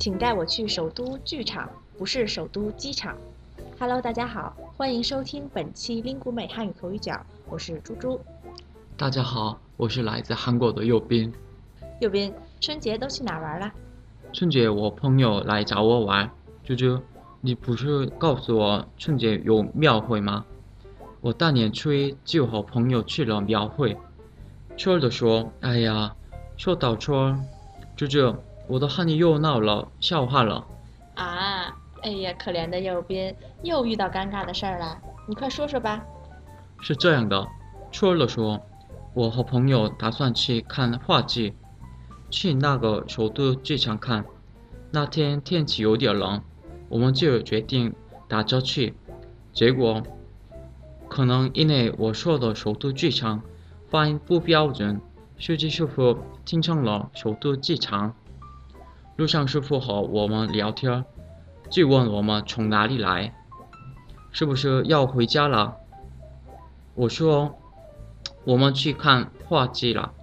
请带我去首都剧场，不是首都机场。Hello，大家好，欢迎收听本期 lingu 美汉语口语角，我是猪猪。大家好，我是来自韩国的右边。右边，春节都去哪玩了？春节我朋友来找我玩。猪猪，你不是告诉我春节有庙会吗？我大年初一就和朋友去了庙会。春儿的说：“哎呀，说到春儿，猪猪。”我都和你又闹了，笑话了。啊，哎呀，可怜的右边又遇到尴尬的事儿了，你快说说吧。是这样的，初二的说，我和朋友打算去看话剧，去那个首都剧场看。那天天气有点冷，我们就决定打车去。结果，可能因为我说的首都剧场发音不标准，司机师傅听成了首都剧场。路上师傅和我们聊天，就问我们从哪里来，是不是要回家了？我说我们去看话剧了。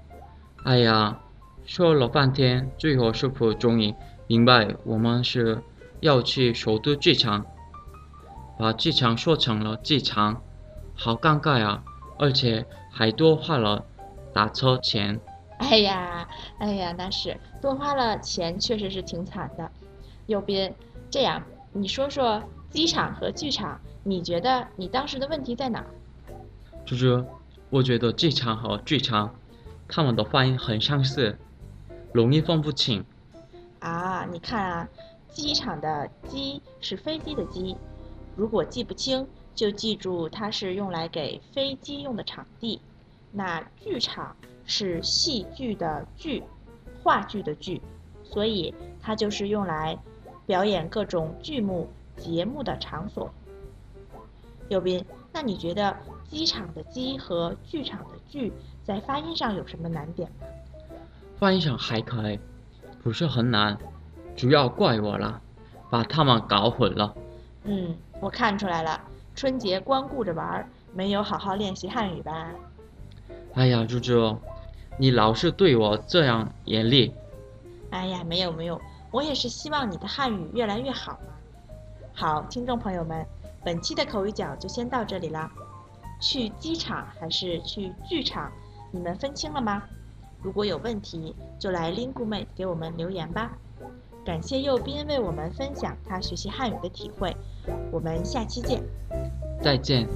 哎呀，说了半天，最后师傅终于明白我们是要去首都剧场，把剧场说成了剧场，好尴尬呀！而且还多花了打车钱。哎呀，哎呀，那是多花了钱，确实是挺惨的。右边，这样你说说机场和剧场，你觉得你当时的问题在哪儿？猪猪，我觉得机场和剧场，他们的发音很相似，容易分不清。啊，你看啊，机场的机是飞机的机，如果记不清，就记住它是用来给飞机用的场地。那剧场。是戏剧的剧，话剧的剧，所以它就是用来表演各种剧目节目的场所。右斌，那你觉得机场的机和剧场的剧在发音上有什么难点吗？发音上还可以，不是很难，主要怪我了，把他们搞混了。嗯，我看出来了，春节光顾着玩，没有好好练习汉语吧？哎呀，猪猪。你老是对我这样严厉。哎呀，没有没有，我也是希望你的汉语越来越好嘛。好，听众朋友们，本期的口语角就先到这里啦。去机场还是去剧场，你们分清了吗？如果有问题，就来 Linguemate 给我们留言吧。感谢右边为我们分享他学习汉语的体会，我们下期见。再见。